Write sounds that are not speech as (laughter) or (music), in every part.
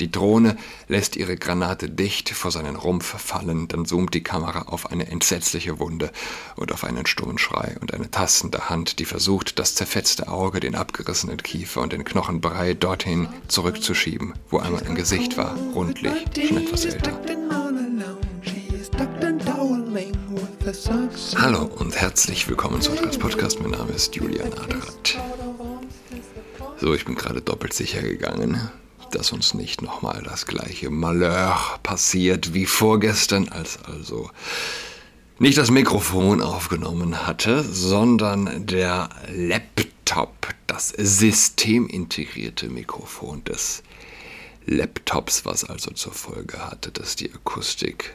Die Drohne lässt ihre Granate dicht vor seinen Rumpf fallen, dann zoomt die Kamera auf eine entsetzliche Wunde und auf einen stummen Schrei und eine tastende Hand, die versucht, das zerfetzte Auge, den abgerissenen Kiefer und den Knochenbrei dorthin zurückzuschieben, wo einmal ein Gesicht war, rundlich, schon etwas älter. Hallo und herzlich willkommen zu Adras Podcast. Mein Name ist Julian Adrat. So, ich bin gerade doppelt sicher gegangen dass uns nicht nochmal das gleiche Malheur passiert wie vorgestern, als also nicht das Mikrofon aufgenommen hatte, sondern der Laptop, das systemintegrierte Mikrofon des Laptops, was also zur Folge hatte, dass die Akustik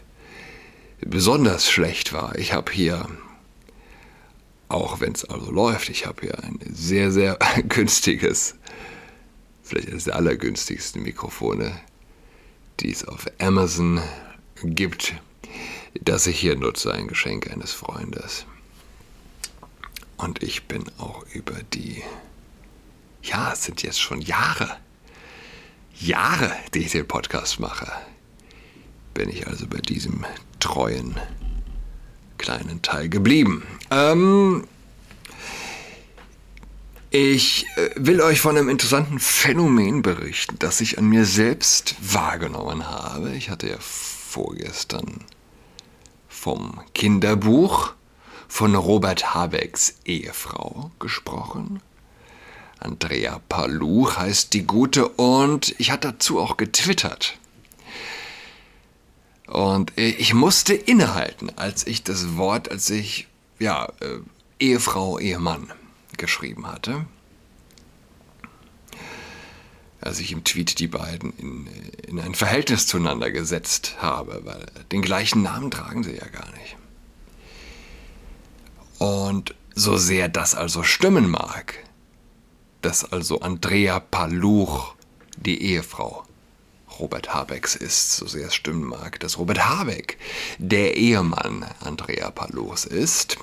besonders schlecht war. Ich habe hier, auch wenn es also läuft, ich habe hier ein sehr, sehr (laughs) günstiges vielleicht eines der allergünstigsten Mikrofone, die es auf Amazon gibt, das ich hier nutze, ein Geschenk eines Freundes. Und ich bin auch über die, ja, es sind jetzt schon Jahre, Jahre, die ich den Podcast mache, bin ich also bei diesem treuen kleinen Teil geblieben. Ähm, ich äh, will euch von einem interessanten Phänomen berichten, das ich an mir selbst wahrgenommen habe. Ich hatte ja vorgestern vom Kinderbuch von Robert Habecks Ehefrau gesprochen. Andrea Paluch heißt die Gute und ich hatte dazu auch getwittert. Und äh, ich musste innehalten, als ich das Wort, als ich, ja, äh, Ehefrau, Ehemann geschrieben hatte. Als ich im Tweet die beiden in, in ein Verhältnis zueinander gesetzt habe, weil den gleichen Namen tragen sie ja gar nicht. Und so sehr das also stimmen mag, dass also Andrea Paluch die Ehefrau Robert Habecks ist, so sehr es stimmen mag, dass Robert Habeck der Ehemann Andrea Paluchs ist,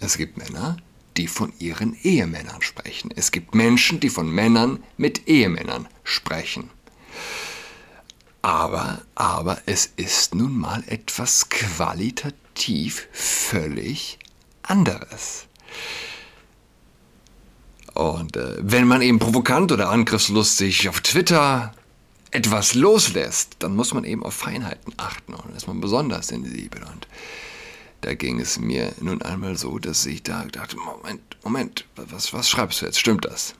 es gibt Männer, die von ihren Ehemännern sprechen. Es gibt Menschen, die von Männern mit Ehemännern sprechen. Aber, aber es ist nun mal etwas qualitativ völlig anderes. Und äh, wenn man eben provokant oder angriffslustig auf Twitter etwas loslässt, dann muss man eben auf Feinheiten achten und ist man besonders sensibel. Und da ging es mir nun einmal so, dass ich da dachte, Moment, Moment, was, was schreibst du jetzt? Stimmt das?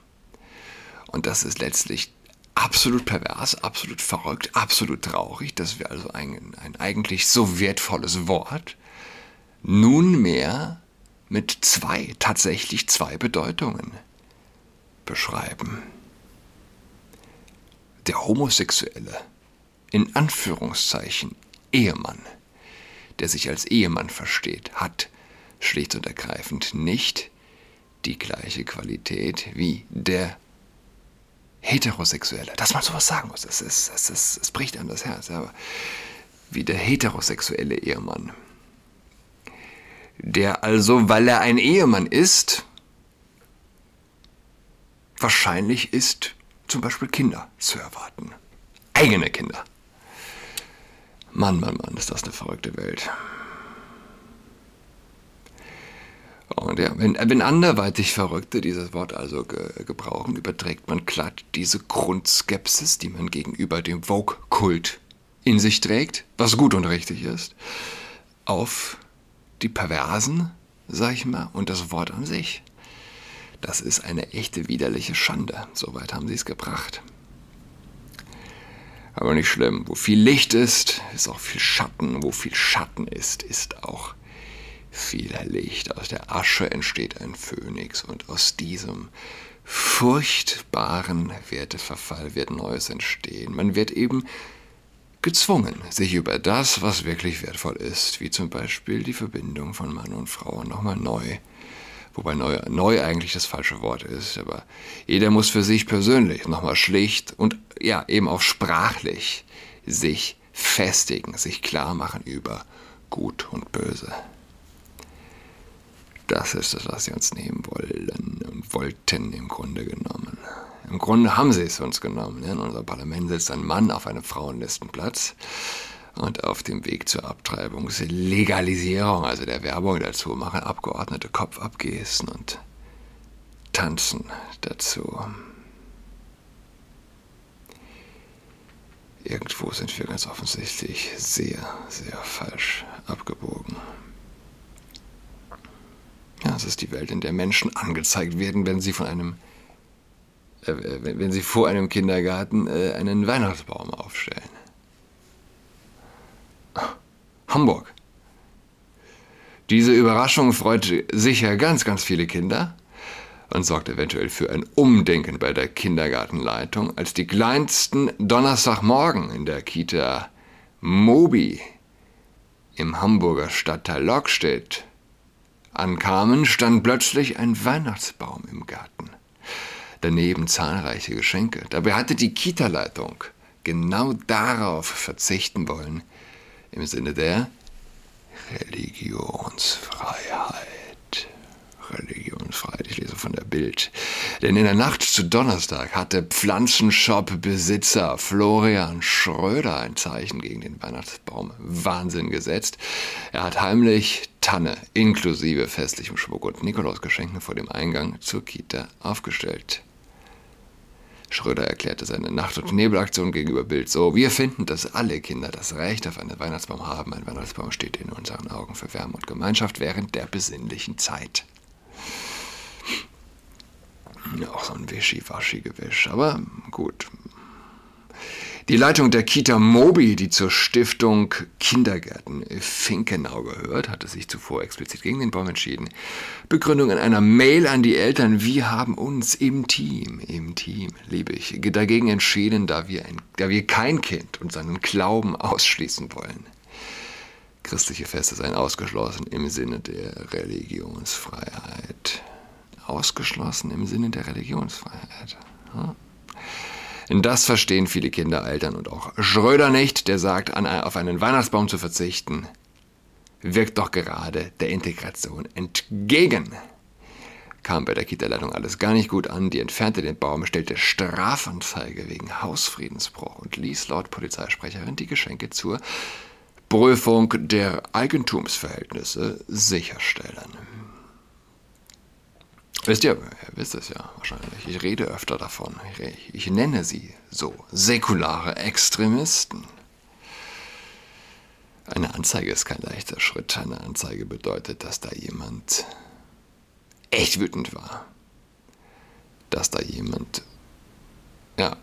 Und das ist letztlich absolut pervers, absolut verrückt, absolut traurig, dass wir also ein, ein eigentlich so wertvolles Wort nunmehr mit zwei, tatsächlich zwei Bedeutungen beschreiben. Der homosexuelle, in Anführungszeichen, Ehemann der sich als Ehemann versteht, hat schlicht und ergreifend nicht die gleiche Qualität wie der Heterosexuelle. Dass man sowas sagen muss, es, ist, es, ist, es bricht einem das Herz, aber wie der heterosexuelle Ehemann. Der also, weil er ein Ehemann ist, wahrscheinlich ist, zum Beispiel Kinder zu erwarten. Eigene Kinder. Mann, Mann, Mann, ist das eine verrückte Welt. Und ja, wenn, wenn anderweitig Verrückte dieses Wort also ge gebrauchen, überträgt man glatt diese Grundskepsis, die man gegenüber dem Vogue-Kult in sich trägt, was gut und richtig ist, auf die Perversen, sag ich mal, und das Wort an sich. Das ist eine echte widerliche Schande. Soweit haben sie es gebracht. Aber nicht schlimm. Wo viel Licht ist, ist auch viel Schatten. Wo viel Schatten ist, ist auch viel Licht. Aus der Asche entsteht ein Phönix und aus diesem furchtbaren Werteverfall wird Neues entstehen. Man wird eben gezwungen, sich über das, was wirklich wertvoll ist, wie zum Beispiel die Verbindung von Mann und Frau, nochmal neu wobei neu, neu eigentlich das falsche Wort ist, aber jeder muss für sich persönlich nochmal schlicht und ja, eben auch sprachlich sich festigen, sich klar machen über Gut und Böse. Das ist das, was sie uns nehmen wollen und wollten im Grunde genommen. Im Grunde haben sie es uns genommen. In unserem Parlament sitzt ein Mann auf einem Frauenlistenplatz und auf dem Weg zur Abtreibungslegalisierung, also der Werbung dazu, machen Abgeordnete Kopfabgesten und tanzen dazu. Irgendwo sind wir ganz offensichtlich sehr, sehr falsch abgebogen. Ja, es ist die Welt, in der Menschen angezeigt werden, wenn sie von einem, äh, wenn sie vor einem Kindergarten äh, einen Weihnachtsbaum aufstellen. Hamburg. Diese Überraschung freut sicher ganz, ganz viele Kinder und sorgt eventuell für ein Umdenken bei der Kindergartenleitung, als die kleinsten Donnerstagmorgen in der Kita Mobi im Hamburger Stadtteil Lockstedt ankamen, stand plötzlich ein Weihnachtsbaum im Garten. Daneben zahlreiche Geschenke. Dabei hatte die Kita-Leitung genau darauf verzichten wollen, im Sinne der Religionsfreiheit. Religionsfreiheit, ich lese von der Bild. Denn in der Nacht zu Donnerstag hatte Pflanzenshop-Besitzer Florian Schröder ein Zeichen gegen den Weihnachtsbaum Wahnsinn gesetzt. Er hat heimlich Tanne inklusive festlichem Schmuck und Nikolausgeschenken vor dem Eingang zur Kita aufgestellt. Schröder erklärte seine Nacht- und Nebelaktion gegenüber Bild so: Wir finden, dass alle Kinder das Recht auf einen Weihnachtsbaum haben. Ein Weihnachtsbaum steht in unseren Augen für Wärme und Gemeinschaft während der besinnlichen Zeit. Auch so ein Wischiwaschi-Gewisch, aber gut. Die Leitung der Kita Mobi, die zur Stiftung Kindergärten Finkenau gehört, hatte sich zuvor explizit gegen den Baum entschieden. Begründung in einer Mail an die Eltern, wir haben uns im Team, im Team, liebe ich, dagegen entschieden, da wir, ein, da wir kein Kind und seinen Glauben ausschließen wollen. Christliche Feste seien ausgeschlossen im Sinne der Religionsfreiheit ausgeschlossen im Sinne der Religionsfreiheit. Das verstehen viele Kinder, Eltern und auch Schröder nicht, der sagt, auf einen Weihnachtsbaum zu verzichten, wirkt doch gerade der Integration entgegen. Kam bei der Kita-Leitung alles gar nicht gut an, die entfernte den Baum, stellte Strafanzeige wegen Hausfriedensbruch und ließ laut Polizeisprecherin die Geschenke zur Prüfung der Eigentumsverhältnisse sicherstellen. Wisst ihr, ihr wisst es ja wahrscheinlich, ich rede öfter davon. Ich, ich nenne sie so säkulare Extremisten. Eine Anzeige ist kein leichter Schritt. Eine Anzeige bedeutet, dass da jemand echt wütend war. Dass da jemand, ja,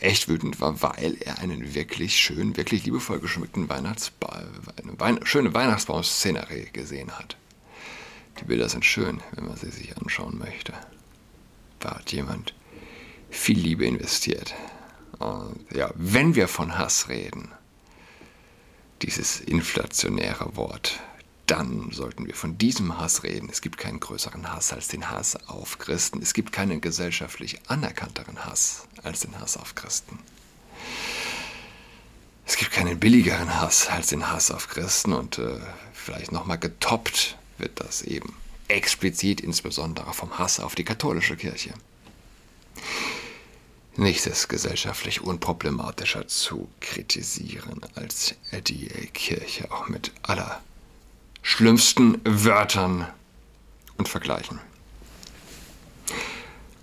echt wütend war, weil er einen wirklich schön, wirklich liebevoll geschmückten Weihnachtsbaum, eine Wein schöne Weihnachtsbaum-Szenerie gesehen hat. Die Bilder sind schön, wenn man sie sich anschauen möchte. Da hat jemand viel Liebe investiert. Und ja, wenn wir von Hass reden, dieses inflationäre Wort, dann sollten wir von diesem Hass reden. Es gibt keinen größeren Hass als den Hass auf Christen. Es gibt keinen gesellschaftlich anerkannteren Hass als den Hass auf Christen. Es gibt keinen billigeren Hass als den Hass auf Christen und äh, vielleicht nochmal getoppt wird das eben explizit insbesondere vom Hass auf die katholische Kirche. Nichts ist gesellschaftlich unproblematischer zu kritisieren als die Kirche, auch mit aller schlimmsten Wörtern und Vergleichen.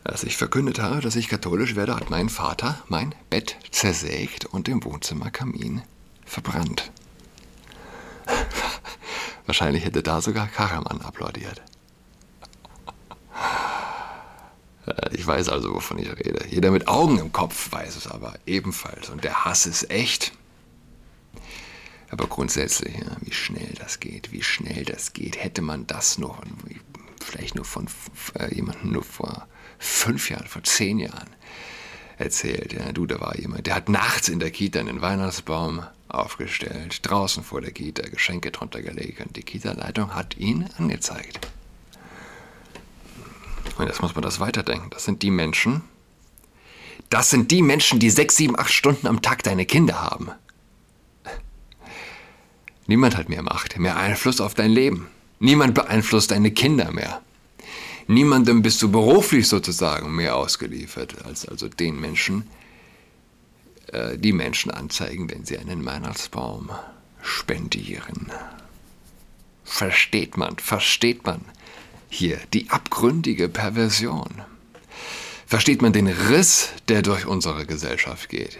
Als ich verkündet habe, dass ich katholisch werde, hat mein Vater mein Bett zersägt und im Wohnzimmerkamin verbrannt. Wahrscheinlich hätte da sogar Karaman applaudiert. Ich weiß also, wovon ich rede. Jeder mit Augen im Kopf weiß es aber ebenfalls. Und der Hass ist echt. Aber grundsätzlich, ja, wie schnell das geht, wie schnell das geht, hätte man das noch, vielleicht nur von äh, jemandem nur vor fünf Jahren, vor zehn Jahren erzählt. Ja, du, da war jemand, der hat nachts in der Kita einen Weihnachtsbaum aufgestellt, draußen vor der Kita Geschenke drunter gelegt und die Kita-Leitung hat ihn angezeigt. Und jetzt muss man das weiterdenken. Das sind die Menschen, das sind die Menschen, die sechs, sieben, acht Stunden am Tag deine Kinder haben. Niemand hat mehr Macht, mehr Einfluss auf dein Leben. Niemand beeinflusst deine Kinder mehr. Niemandem bist du beruflich sozusagen mehr ausgeliefert als also den Menschen, äh, die Menschen anzeigen, wenn sie einen Weihnachtsbaum spendieren. Versteht man, versteht man hier die abgründige Perversion? Versteht man den Riss, der durch unsere Gesellschaft geht?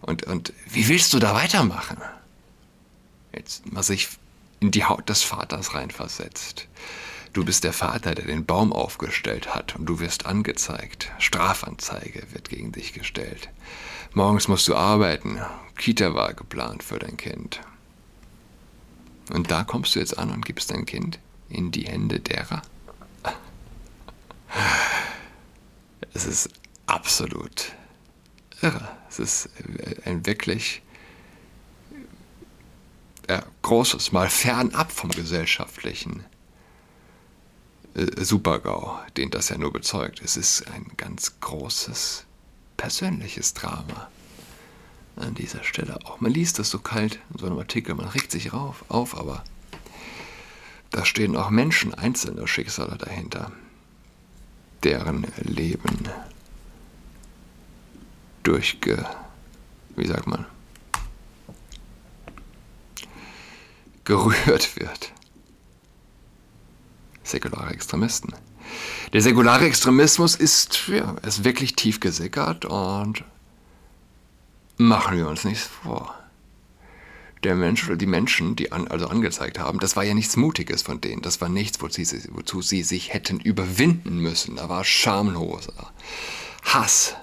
Und, und wie willst du da weitermachen? Jetzt mal sich in die Haut des Vaters reinversetzt. Du bist der Vater, der den Baum aufgestellt hat und du wirst angezeigt. Strafanzeige wird gegen dich gestellt. Morgens musst du arbeiten. Kita war geplant für dein Kind. Und da kommst du jetzt an und gibst dein Kind in die Hände derer? Es ist absolut irre. Es ist ein wirklich ja, großes, mal fernab vom gesellschaftlichen äh, Supergau, den das ja nur bezeugt. Es ist ein ganz großes persönliches Drama an dieser Stelle auch. Man liest das so kalt in so einem Artikel, man regt sich auf, auf aber da stehen auch Menschen, einzelne Schicksale dahinter, deren Leben durchge, wie sagt man, gerührt wird. Säkulare Extremisten. Der säkulare Extremismus ist, ja, ist wirklich tief gesickert und machen wir uns nichts vor. Der Mensch oder die Menschen, die an, also angezeigt haben, das war ja nichts Mutiges von denen. Das war nichts, wozu sie, wozu sie sich hätten überwinden müssen. Da war schamloser Hass,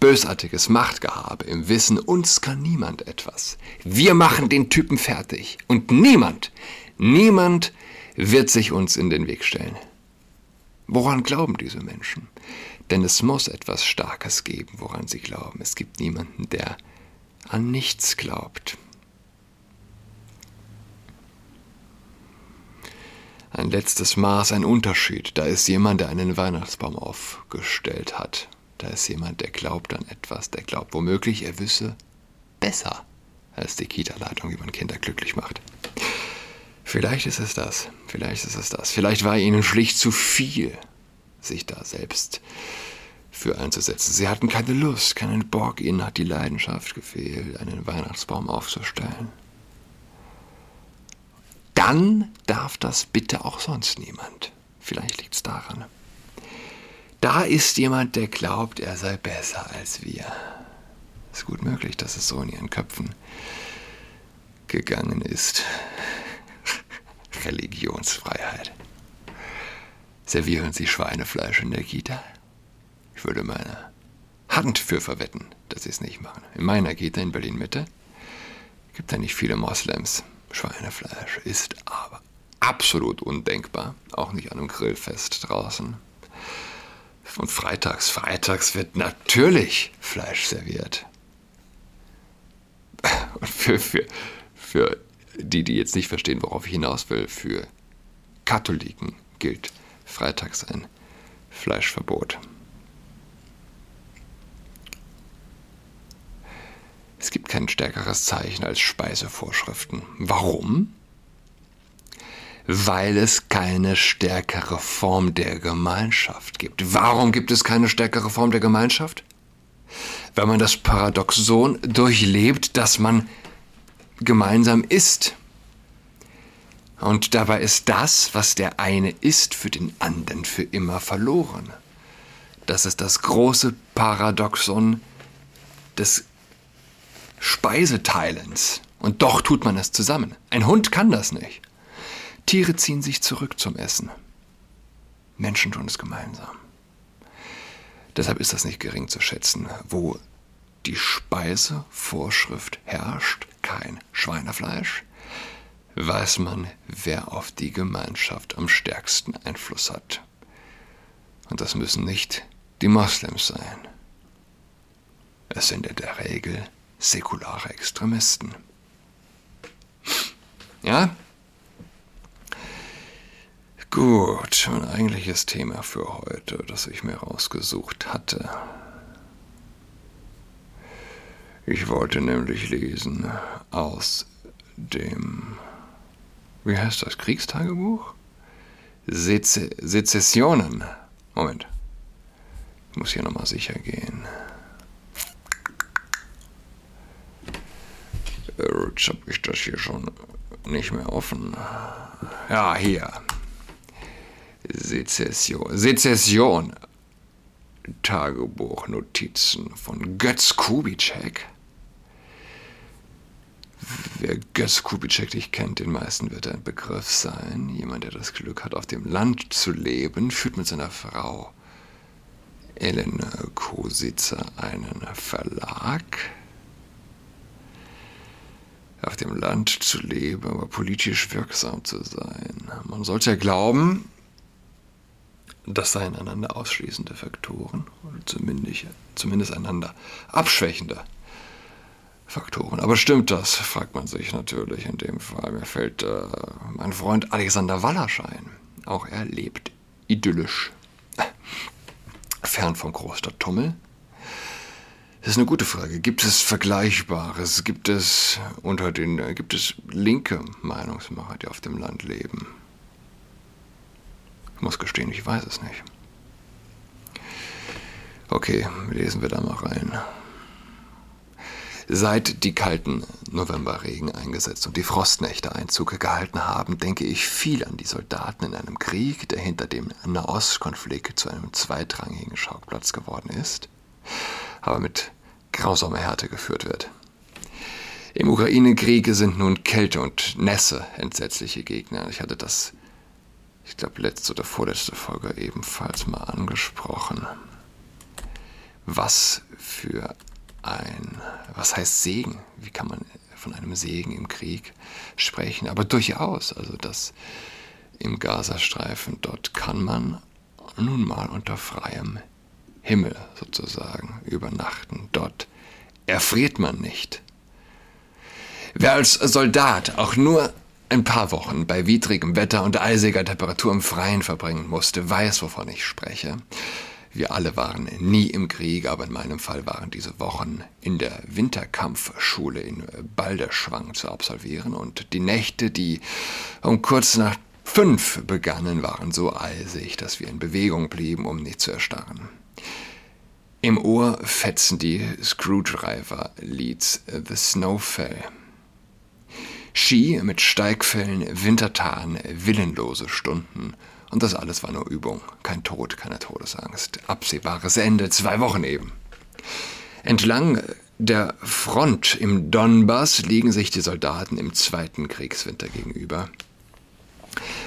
bösartiges Machtgehabe im Wissen, uns kann niemand etwas. Wir machen den Typen fertig. Und niemand, niemand wird sich uns in den Weg stellen. Woran glauben diese Menschen? Denn es muss etwas Starkes geben, woran sie glauben. Es gibt niemanden, der an nichts glaubt. Ein letztes Maß, ein Unterschied. Da ist jemand, der einen Weihnachtsbaum aufgestellt hat. Da ist jemand, der glaubt an etwas, der glaubt womöglich, er wisse besser als die Kita-Leitung, wie man Kinder glücklich macht. Vielleicht ist es das, vielleicht ist es das. Vielleicht war ihnen schlicht zu viel sich da selbst für einzusetzen. Sie hatten keine Lust, keinen Bock, ihnen hat die Leidenschaft gefehlt, einen Weihnachtsbaum aufzustellen. Dann darf das bitte auch sonst niemand. Vielleicht liegt es daran. Da ist jemand, der glaubt, er sei besser als wir. Ist gut möglich, dass es so in ihren Köpfen gegangen ist. Religionsfreiheit. Servieren Sie Schweinefleisch in der Kita? Ich würde meine Hand für verwetten, dass Sie es nicht machen. In meiner Kita in Berlin-Mitte gibt es nicht viele Moslems. Schweinefleisch ist aber absolut undenkbar. Auch nicht an einem Grillfest draußen. Und freitags, freitags wird natürlich Fleisch serviert. Und für, für, für die, die jetzt nicht verstehen, worauf ich hinaus will, für Katholiken gilt freitags ein Fleischverbot. Es gibt kein stärkeres Zeichen als Speisevorschriften. Warum? Weil es keine stärkere Form der Gemeinschaft gibt. Warum gibt es keine stärkere Form der Gemeinschaft? Weil man das Paradoxon durchlebt, dass man gemeinsam isst. Und dabei ist das, was der eine ist, für den anderen für immer verloren. Das ist das große Paradoxon des Speiseteilens. Und doch tut man es zusammen. Ein Hund kann das nicht. Tiere ziehen sich zurück zum Essen. Menschen tun es gemeinsam. Deshalb ist das nicht gering zu schätzen, wo die Speisevorschrift herrscht, kein Schweinefleisch, weiß man, wer auf die Gemeinschaft am stärksten Einfluss hat. Und das müssen nicht die Moslems sein. Es sind in der Regel säkulare Extremisten. Ja? Gut, mein eigentliches Thema für heute, das ich mir rausgesucht hatte. Ich wollte nämlich lesen aus dem wie heißt das, Kriegstagebuch? Seze Sezessionen. Moment. Ich muss hier nochmal sicher gehen. Jetzt habe ich das hier schon nicht mehr offen. Ja, hier. Sezession. Sezession. Tagebuchnotizen von Götz Kubitschek. Wer Götz Kubitschek nicht kennt, den meisten wird ein Begriff sein. Jemand, der das Glück hat, auf dem Land zu leben, führt mit seiner Frau Ellen Kositzer einen Verlag. Auf dem Land zu leben, aber politisch wirksam zu sein. Man sollte ja glauben, das seien einander ausschließende Faktoren, oder zumindest, zumindest einander abschwächende Faktoren. Aber stimmt das, fragt man sich natürlich in dem Fall. Mir fällt äh, mein Freund Alexander Wallasch ein. Auch er lebt idyllisch, (laughs) fern vom Großstadt Tummel. Das ist eine gute Frage. Gibt es Vergleichbares? Gibt es unter den, gibt es linke Meinungsmacher, die auf dem Land leben? Ich muss gestehen, ich weiß es nicht. Okay, lesen wir da mal rein. Seit die kalten Novemberregen eingesetzt und die Frostnächte Einzug gehalten haben, denke ich viel an die Soldaten in einem Krieg, der hinter dem Nahostkonflikt zu einem zweitrangigen Schauplatz geworden ist, aber mit grausamer Härte geführt wird. Im Ukraine-Krieg sind nun Kälte und Nässe entsetzliche Gegner. Ich hatte das ich glaube, letzte oder vorletzte Folge ebenfalls mal angesprochen. Was für ein, was heißt Segen? Wie kann man von einem Segen im Krieg sprechen? Aber durchaus, also das im Gazastreifen, dort kann man nun mal unter freiem Himmel sozusagen übernachten. Dort erfriert man nicht. Wer als Soldat auch nur ein paar Wochen bei widrigem Wetter und eisiger Temperatur im Freien verbringen musste, weiß, wovon ich spreche. Wir alle waren nie im Krieg, aber in meinem Fall waren diese Wochen in der Winterkampfschule in Balderschwang zu absolvieren und die Nächte, die um kurz nach fünf begannen, waren so eisig, dass wir in Bewegung blieben, um nicht zu erstarren. Im Ohr fetzen die Screwdriver-Leads The Snowfell Ski mit Steigfällen, Wintertagen, willenlose Stunden. Und das alles war nur Übung. Kein Tod, keine Todesangst. Absehbares Ende, zwei Wochen eben. Entlang der Front im Donbass liegen sich die Soldaten im zweiten Kriegswinter gegenüber.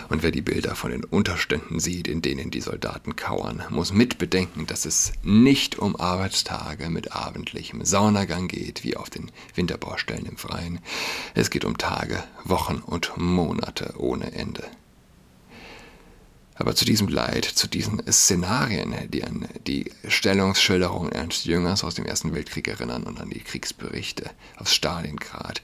Und wer die Bilder von den Unterständen sieht, in denen die Soldaten kauern, muss mitbedenken, dass es nicht um Arbeitstage mit abendlichem Saunagang geht, wie auf den Winterbaustellen im Freien. Es geht um Tage, Wochen und Monate ohne Ende. Aber zu diesem Leid, zu diesen Szenarien, die an die Stellungsschilderung Ernst Jüngers aus dem Ersten Weltkrieg erinnern und an die Kriegsberichte aus Stalingrad,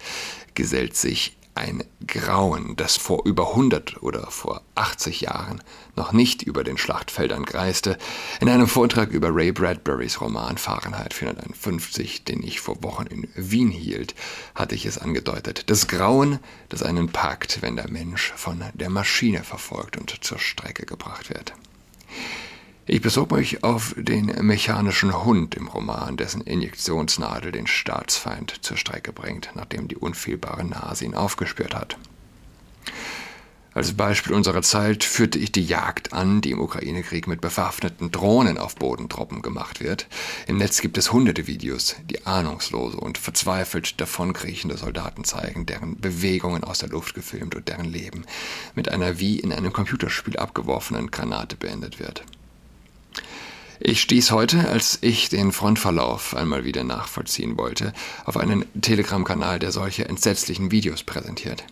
gesellt sich ein Grauen, das vor über 100 oder vor 80 Jahren noch nicht über den Schlachtfeldern kreiste. In einem Vortrag über Ray Bradburys Roman Fahrenheit 451, den ich vor Wochen in Wien hielt, hatte ich es angedeutet. Das Grauen, das einen packt, wenn der Mensch von der Maschine verfolgt und zur Strecke gebracht wird. Ich besog mich auf den mechanischen Hund im Roman, dessen Injektionsnadel den Staatsfeind zur Strecke bringt, nachdem die unfehlbare Nase ihn aufgespürt hat. Als Beispiel unserer Zeit führte ich die Jagd an, die im Ukraine-Krieg mit bewaffneten Drohnen auf Bodentruppen gemacht wird. Im Netz gibt es hunderte Videos, die ahnungslose und verzweifelt davonkriechende Soldaten zeigen, deren Bewegungen aus der Luft gefilmt und deren Leben mit einer wie in einem Computerspiel abgeworfenen Granate beendet wird. Ich stieß heute, als ich den Frontverlauf einmal wieder nachvollziehen wollte, auf einen Telegram-Kanal, der solche entsetzlichen Videos präsentiert.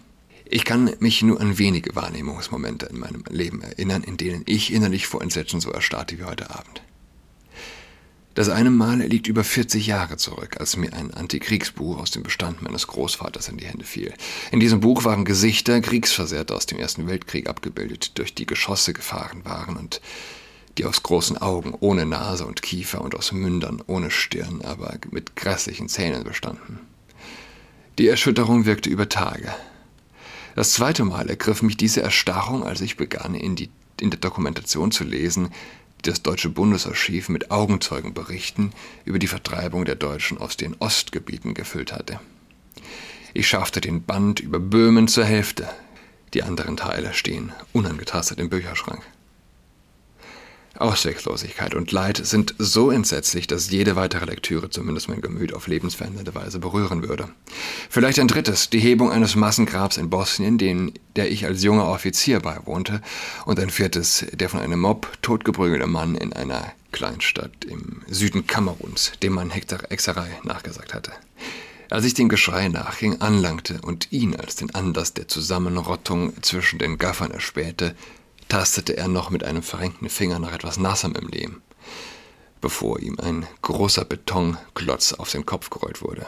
Ich kann mich nur an wenige Wahrnehmungsmomente in meinem Leben erinnern, in denen ich innerlich vor Entsetzen so erstarrte wie heute Abend. Das eine Mal liegt über 40 Jahre zurück, als mir ein Antikriegsbuch aus dem Bestand meines Großvaters in die Hände fiel. In diesem Buch waren Gesichter Kriegsversehrter aus dem Ersten Weltkrieg abgebildet, durch die Geschosse gefahren waren und die aus großen Augen, ohne Nase und Kiefer und aus Mündern, ohne Stirn, aber mit grässlichen Zähnen bestanden. Die Erschütterung wirkte über Tage. Das zweite Mal ergriff mich diese Erstarrung, als ich begann, in die in der Dokumentation zu lesen, die das deutsche Bundesarchiv mit Augenzeugenberichten über die Vertreibung der Deutschen aus den Ostgebieten gefüllt hatte. Ich schaffte den Band über Böhmen zur Hälfte. Die anderen Teile stehen unangetastet im Bücherschrank. Ausweglosigkeit und Leid sind so entsetzlich, dass jede weitere Lektüre zumindest mein Gemüt auf lebensverändernde Weise berühren würde. Vielleicht ein drittes, die Hebung eines Massengrabs in Bosnien, den, der ich als junger Offizier beiwohnte, und ein viertes, der von einem Mob totgeprügelte Mann in einer Kleinstadt im Süden Kameruns, dem man Hexerei nachgesagt hatte. Als ich dem Geschrei nachging, anlangte und ihn als den Anlass der Zusammenrottung zwischen den Gaffern erspähte, tastete er noch mit einem verrenkten Finger nach etwas Nassem im Lehm, bevor ihm ein großer Betonklotz auf den Kopf gerollt wurde.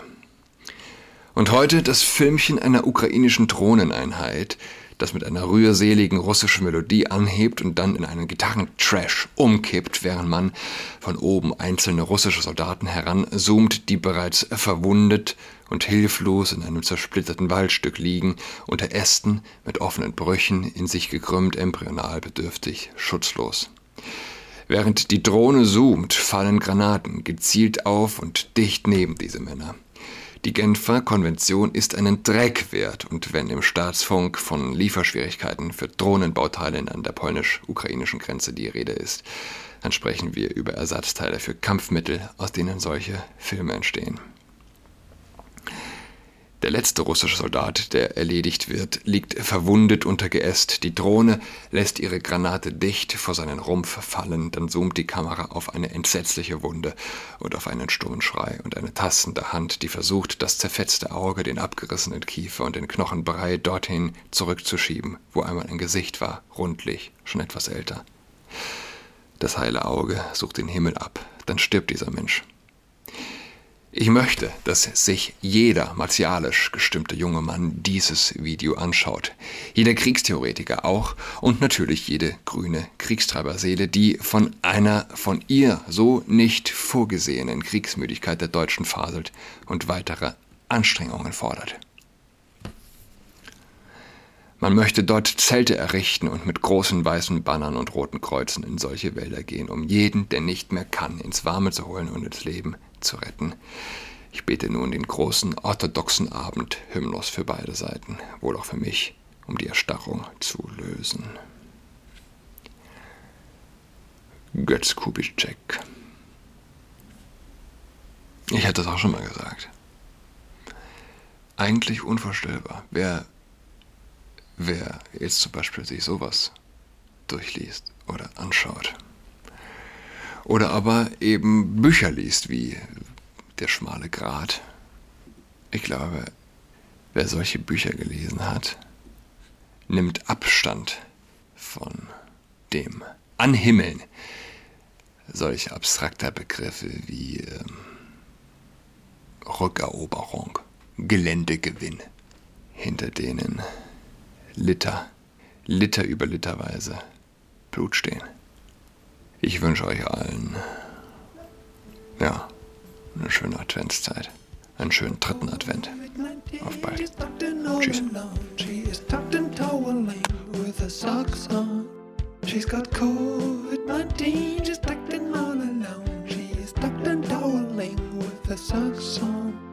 Und heute das Filmchen einer ukrainischen Drohneneinheit, das mit einer rührseligen russischen Melodie anhebt und dann in einen Gitarrentrash umkippt, während man von oben einzelne russische Soldaten heranzoomt, die bereits verwundet und hilflos in einem zersplitterten Waldstück liegen, unter Ästen mit offenen Brüchen, in sich gekrümmt, embryonal bedürftig, schutzlos. Während die Drohne zoomt, fallen Granaten gezielt auf und dicht neben diese Männer. Die Genfer Konvention ist einen Dreck wert und wenn im Staatsfunk von Lieferschwierigkeiten für Drohnenbauteile an der polnisch-ukrainischen Grenze die Rede ist, dann sprechen wir über Ersatzteile für Kampfmittel, aus denen solche Filme entstehen. Der letzte russische Soldat, der erledigt wird, liegt verwundet unter Geäst. Die Drohne lässt ihre Granate dicht vor seinen Rumpf fallen, dann zoomt die Kamera auf eine entsetzliche Wunde und auf einen stummen Schrei und eine tastende Hand, die versucht, das zerfetzte Auge, den abgerissenen Kiefer und den Knochenbrei dorthin zurückzuschieben, wo einmal ein Gesicht war, rundlich, schon etwas älter. Das heile Auge sucht den Himmel ab, dann stirbt dieser Mensch. Ich möchte, dass sich jeder martialisch gestimmte junge Mann dieses Video anschaut. Jeder Kriegstheoretiker auch und natürlich jede grüne Kriegstreiberseele, die von einer von ihr so nicht vorgesehenen Kriegsmüdigkeit der Deutschen faselt und weitere Anstrengungen fordert. Man möchte dort Zelte errichten und mit großen weißen Bannern und roten Kreuzen in solche Wälder gehen, um jeden, der nicht mehr kann, ins Warme zu holen und ins Leben zu retten. Ich bete nun den großen orthodoxen Abend Hymnus für beide Seiten, wohl auch für mich, um die Erstarrung zu lösen. Götz Kubitschek. Ich hatte es auch schon mal gesagt. Eigentlich unvorstellbar. Wer, wer jetzt zum Beispiel sich sowas durchliest oder anschaut oder aber eben Bücher liest wie Der schmale Grat. Ich glaube, wer solche Bücher gelesen hat, nimmt Abstand von dem Anhimmeln solcher abstrakter Begriffe wie ähm, Rückeroberung, Geländegewinn, hinter denen Liter, Liter über Literweise Blut stehen. Ich wünsche euch allen, ja, eine schöne Adventszeit. Einen schönen dritten Advent. Auf bald. Tschüss. She's got COVID-19, she's tucked in all alone. She's tucked and toweling with her socks on.